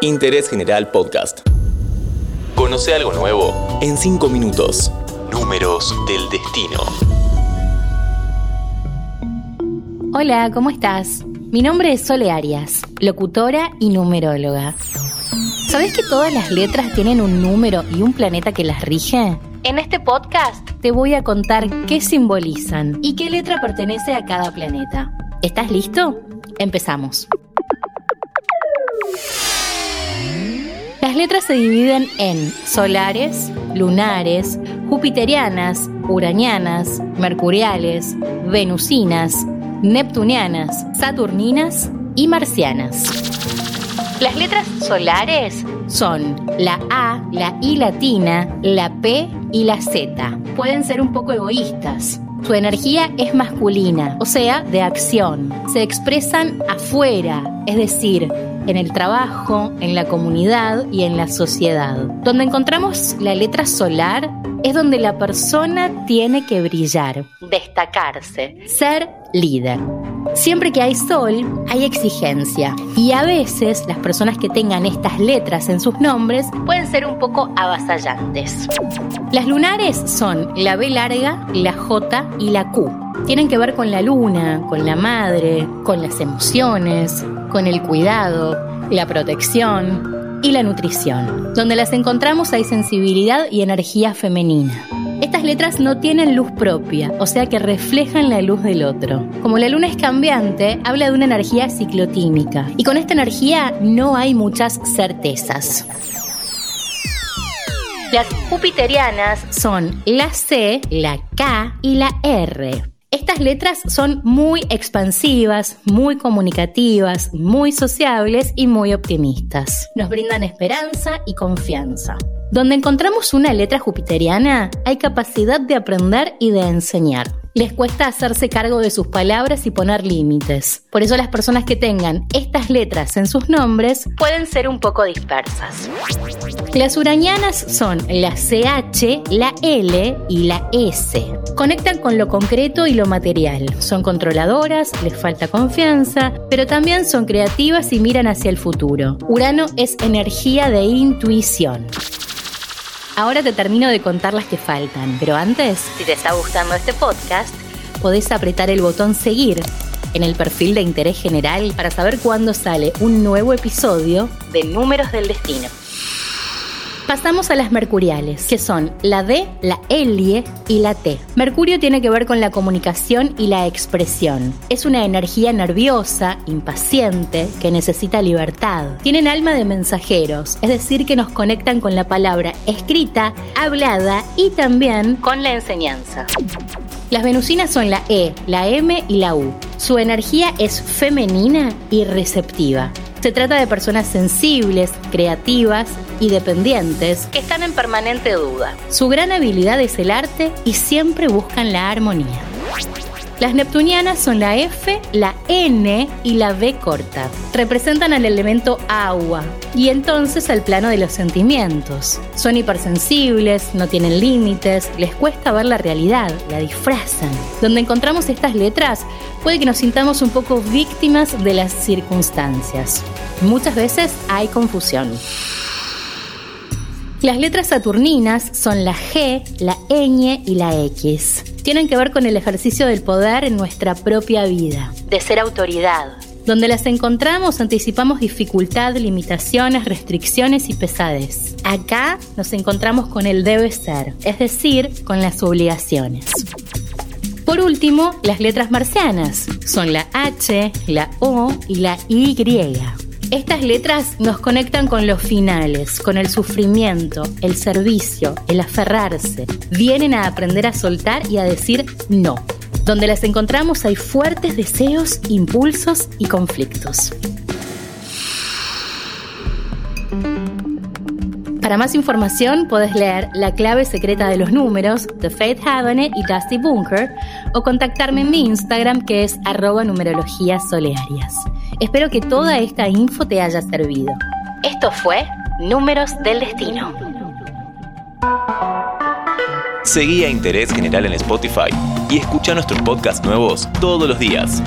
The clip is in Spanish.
Interés General Podcast. Conoce algo nuevo en 5 minutos. Números del destino. Hola, ¿cómo estás? Mi nombre es Sole Arias, locutora y numeróloga. ¿Sabes que todas las letras tienen un número y un planeta que las rige? En este podcast te voy a contar qué simbolizan y qué letra pertenece a cada planeta. ¿Estás listo? Empezamos. Letras se dividen en solares, lunares, jupiterianas, uranianas, mercuriales, venusinas, neptunianas, saturninas y marcianas. Las letras solares son la A, la I latina, la P y la Z. Pueden ser un poco egoístas. Su energía es masculina, o sea, de acción. Se expresan afuera, es decir, en el trabajo, en la comunidad y en la sociedad. Donde encontramos la letra solar es donde la persona tiene que brillar, destacarse, ser líder. Siempre que hay sol, hay exigencia. Y a veces las personas que tengan estas letras en sus nombres pueden ser un poco avasallantes. Las lunares son la B larga, la J y la Q. Tienen que ver con la luna, con la madre, con las emociones, con el cuidado, la protección y la nutrición. Donde las encontramos hay sensibilidad y energía femenina. Estas letras no tienen luz propia, o sea que reflejan la luz del otro. Como la luna es cambiante, habla de una energía ciclotímica. Y con esta energía no hay muchas certezas. Las jupiterianas son la C, la K y la R. Estas letras son muy expansivas, muy comunicativas, muy sociables y muy optimistas. Nos brindan esperanza y confianza. Donde encontramos una letra jupiteriana, hay capacidad de aprender y de enseñar. Les cuesta hacerse cargo de sus palabras y poner límites. Por eso las personas que tengan estas letras en sus nombres pueden ser un poco dispersas. Las uranianas son la CH, la L y la S. Conectan con lo concreto y lo material. Son controladoras, les falta confianza, pero también son creativas y miran hacia el futuro. Urano es energía de intuición. Ahora te termino de contar las que faltan, pero antes, si te está gustando este podcast, podés apretar el botón seguir en el perfil de interés general para saber cuándo sale un nuevo episodio de Números del Destino. Pasamos a las mercuriales, que son la D, la L y la T. Mercurio tiene que ver con la comunicación y la expresión. Es una energía nerviosa, impaciente, que necesita libertad. Tienen alma de mensajeros, es decir, que nos conectan con la palabra escrita, hablada y también con la enseñanza. Las venusinas son la E, la M y la U. Su energía es femenina y receptiva. Se trata de personas sensibles, creativas y dependientes que están en permanente duda. Su gran habilidad es el arte y siempre buscan la armonía. Las neptunianas son la F, la N y la B corta. Representan al elemento agua y entonces al plano de los sentimientos. Son hipersensibles, no tienen límites, les cuesta ver la realidad, la disfrazan. Donde encontramos estas letras puede que nos sintamos un poco víctimas de las circunstancias. Muchas veces hay confusión. Las letras saturninas son la G, la ñ y la X. Tienen que ver con el ejercicio del poder en nuestra propia vida, de ser autoridad. Donde las encontramos anticipamos dificultad, limitaciones, restricciones y pesadez. Acá nos encontramos con el debe ser, es decir, con las obligaciones. Por último, las letras marcianas son la H, la O y la Y. Estas letras nos conectan con los finales, con el sufrimiento, el servicio, el aferrarse. Vienen a aprender a soltar y a decir no. Donde las encontramos hay fuertes deseos, impulsos y conflictos. Para más información puedes leer La clave secreta de los números de Faith Havane y Dusty Bunker o contactarme en mi Instagram que es arroba numerología solearias. Espero que toda esta info te haya servido. Esto fue Números del Destino. Seguí a Interés General en Spotify y escucha nuestros podcasts nuevos todos los días.